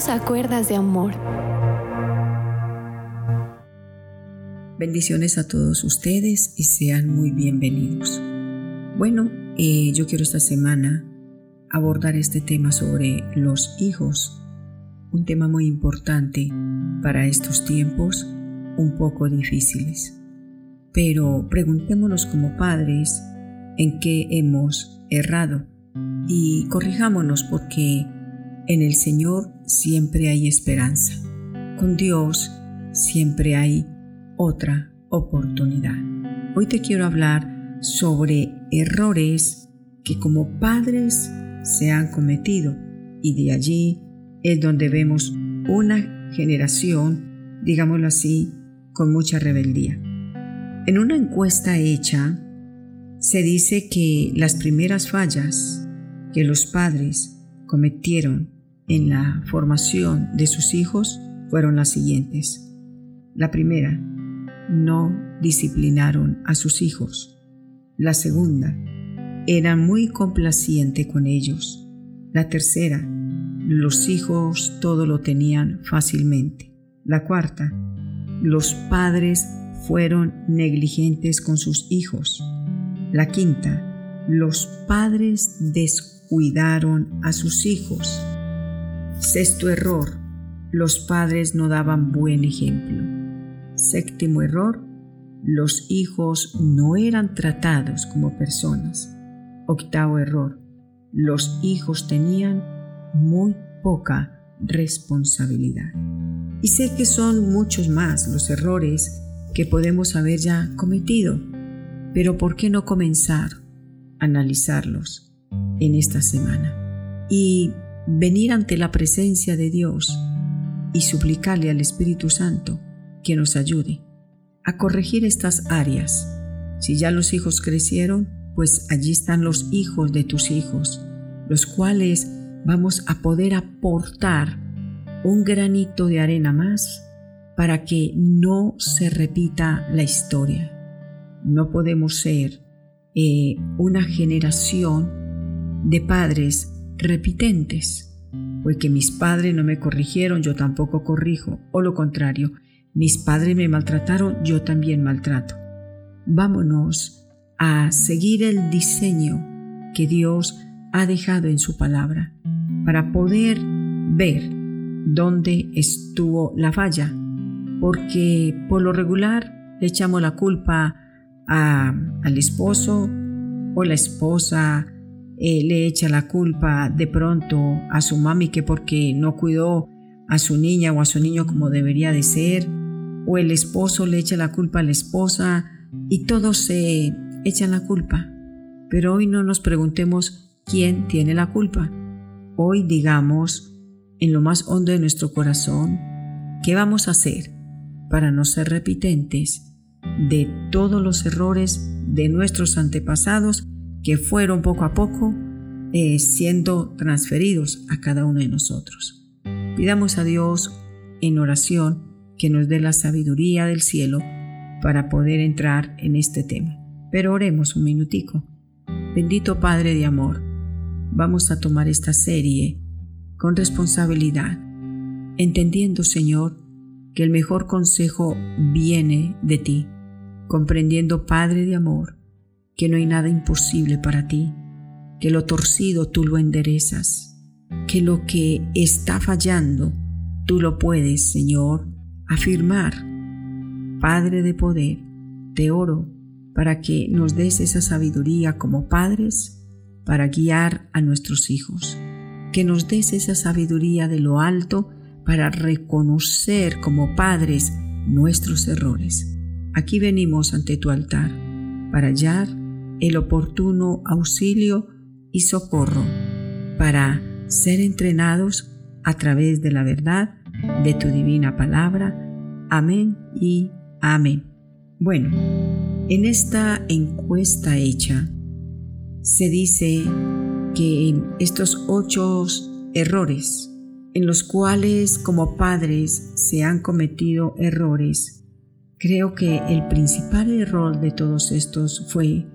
Dios acuerdas de amor. Bendiciones a todos ustedes y sean muy bienvenidos. Bueno, eh, yo quiero esta semana abordar este tema sobre los hijos, un tema muy importante para estos tiempos un poco difíciles. Pero preguntémonos como padres en qué hemos errado y corrijámonos porque en el Señor siempre hay esperanza. Con Dios siempre hay otra oportunidad. Hoy te quiero hablar sobre errores que como padres se han cometido y de allí es donde vemos una generación, digámoslo así, con mucha rebeldía. En una encuesta hecha, se dice que las primeras fallas que los padres cometieron en la formación de sus hijos fueron las siguientes. La primera, no disciplinaron a sus hijos. La segunda, eran muy complaciente con ellos. La tercera, los hijos todo lo tenían fácilmente. La cuarta, los padres fueron negligentes con sus hijos. La quinta, los padres descuidaron a sus hijos. Sexto error, los padres no daban buen ejemplo. Séptimo error, los hijos no eran tratados como personas. Octavo error, los hijos tenían muy poca responsabilidad. Y sé que son muchos más los errores que podemos haber ya cometido, pero ¿por qué no comenzar a analizarlos en esta semana? Y venir ante la presencia de Dios y suplicarle al Espíritu Santo que nos ayude a corregir estas áreas. Si ya los hijos crecieron, pues allí están los hijos de tus hijos, los cuales vamos a poder aportar un granito de arena más para que no se repita la historia. No podemos ser eh, una generación de padres repitentes, porque mis padres no me corrigieron, yo tampoco corrijo, o lo contrario, mis padres me maltrataron, yo también maltrato. Vámonos a seguir el diseño que Dios ha dejado en su palabra para poder ver dónde estuvo la falla, porque por lo regular le echamos la culpa al esposo o la esposa eh, le echa la culpa de pronto a su mami que porque no cuidó a su niña o a su niño como debería de ser, o el esposo le echa la culpa a la esposa y todo se echan la culpa. Pero hoy no nos preguntemos quién tiene la culpa. Hoy digamos, en lo más hondo de nuestro corazón, qué vamos a hacer para no ser repitentes de todos los errores de nuestros antepasados que fueron poco a poco eh, siendo transferidos a cada uno de nosotros. Pidamos a Dios en oración que nos dé la sabiduría del cielo para poder entrar en este tema. Pero oremos un minutico. Bendito Padre de amor, vamos a tomar esta serie con responsabilidad, entendiendo, Señor, que el mejor consejo viene de ti, comprendiendo, Padre de amor, que no hay nada imposible para ti, que lo torcido tú lo enderezas, que lo que está fallando tú lo puedes, Señor, afirmar. Padre de poder, te oro para que nos des esa sabiduría como padres para guiar a nuestros hijos, que nos des esa sabiduría de lo alto para reconocer como padres nuestros errores. Aquí venimos ante tu altar para hallar el oportuno auxilio y socorro, para ser entrenados a través de la verdad de tu divina palabra. Amén y amén. Bueno, en esta encuesta hecha, se dice que estos ocho errores en los cuales como padres se han cometido errores, creo que el principal error de todos estos fue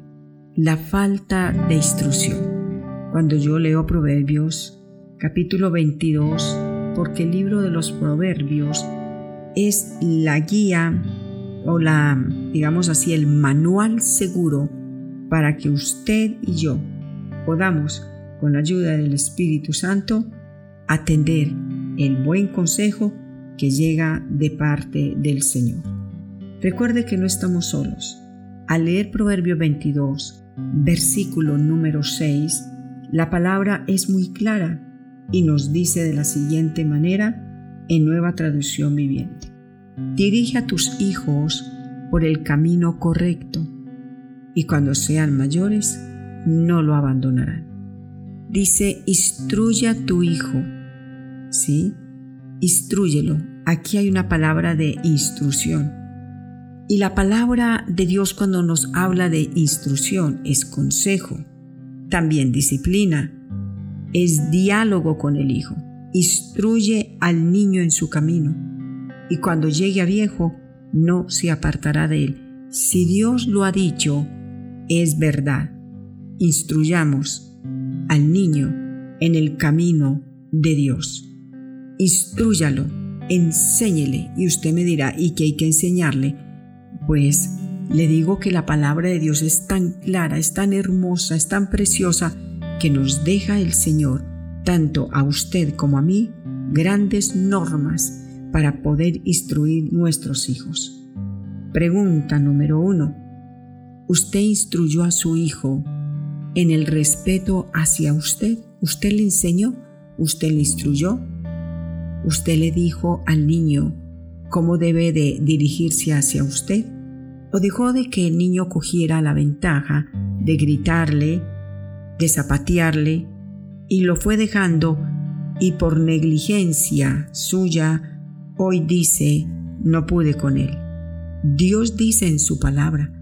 la falta de instrucción. Cuando yo leo Proverbios capítulo 22, porque el libro de los proverbios es la guía o la, digamos así, el manual seguro para que usted y yo podamos, con la ayuda del Espíritu Santo, atender el buen consejo que llega de parte del Señor. Recuerde que no estamos solos. Al leer Proverbio 22, versículo número 6, la palabra es muy clara y nos dice de la siguiente manera en nueva traducción viviente. Dirige a tus hijos por el camino correcto y cuando sean mayores no lo abandonarán. Dice, instruye a tu hijo. ¿Sí? Instruyelo. Aquí hay una palabra de instrucción. Y la palabra de Dios cuando nos habla de instrucción es consejo, también disciplina, es diálogo con el hijo. Instruye al niño en su camino y cuando llegue a viejo no se apartará de él. Si Dios lo ha dicho, es verdad. Instruyamos al niño en el camino de Dios. Instrúyalo, enséñele y usted me dirá, ¿y qué hay que enseñarle? Pues le digo que la palabra de Dios es tan clara, es tan hermosa, es tan preciosa, que nos deja el Señor, tanto a usted como a mí, grandes normas para poder instruir nuestros hijos. Pregunta número uno. ¿Usted instruyó a su hijo en el respeto hacia usted? ¿Usted le enseñó? ¿Usted le instruyó? ¿Usted le dijo al niño cómo debe de dirigirse hacia usted? ¿O dejó de que el niño cogiera la ventaja de gritarle, de zapatearle, y lo fue dejando y por negligencia suya hoy dice, no pude con él? Dios dice en su palabra,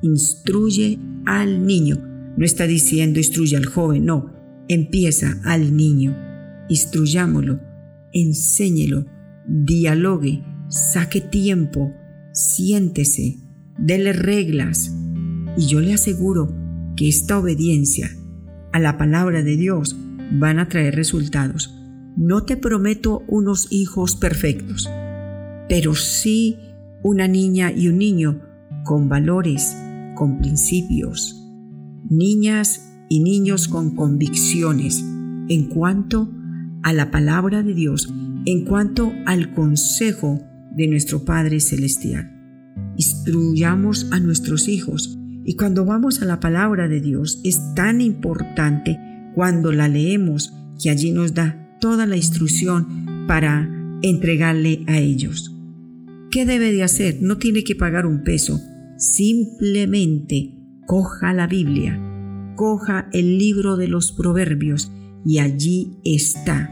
instruye al niño. No está diciendo instruye al joven, no, empieza al niño. Instruyámoslo, enséñelo, dialogue, saque tiempo, siéntese, dele reglas. Y yo le aseguro que esta obediencia a la palabra de Dios van a traer resultados. No te prometo unos hijos perfectos, pero sí una niña y un niño con valores, con principios, niñas y niños con convicciones en cuanto a la palabra de Dios, en cuanto al consejo de nuestro Padre Celestial. Instruyamos a nuestros hijos y cuando vamos a la palabra de Dios es tan importante cuando la leemos que allí nos da toda la instrucción para entregarle a ellos. ¿Qué debe de hacer? No tiene que pagar un peso. Simplemente coja la Biblia, coja el libro de los proverbios y allí está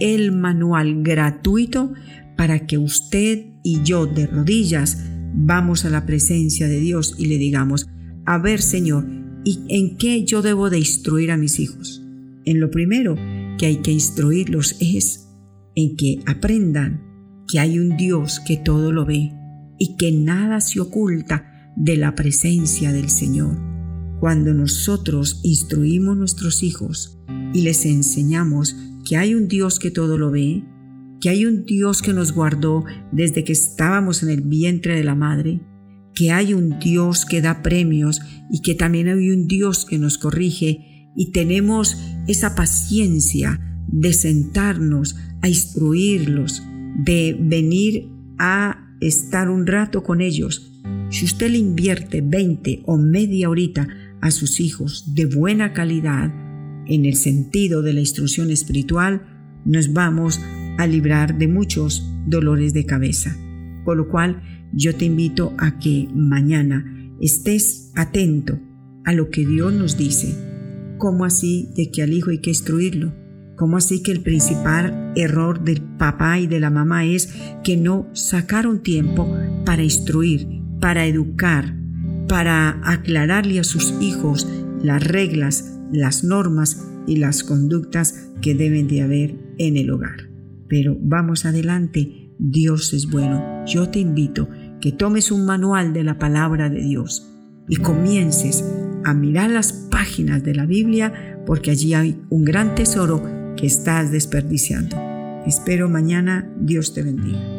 el manual gratuito para que usted y yo de rodillas vamos a la presencia de Dios y le digamos, a ver Señor, ¿y en qué yo debo de instruir a mis hijos? En lo primero que hay que instruirlos es en que aprendan que hay un Dios que todo lo ve y que nada se oculta de la presencia del Señor. Cuando nosotros instruimos a nuestros hijos y les enseñamos que hay un Dios que todo lo ve, que hay un Dios que nos guardó desde que estábamos en el vientre de la madre, que hay un Dios que da premios y que también hay un Dios que nos corrige y tenemos esa paciencia de sentarnos a instruirlos, de venir a estar un rato con ellos. Si usted le invierte 20 o media horita a sus hijos de buena calidad, en el sentido de la instrucción espiritual, nos vamos a librar de muchos dolores de cabeza. Por lo cual, yo te invito a que mañana estés atento a lo que Dios nos dice. ¿Cómo así de que al hijo hay que instruirlo? ¿Cómo así que el principal error del papá y de la mamá es que no sacaron tiempo para instruir, para educar, para aclararle a sus hijos las reglas, las normas y las conductas que deben de haber en el hogar? Pero vamos adelante, Dios es bueno. Yo te invito que tomes un manual de la palabra de Dios y comiences a mirar las páginas de la Biblia porque allí hay un gran tesoro que estás desperdiciando. Espero mañana. Dios te bendiga.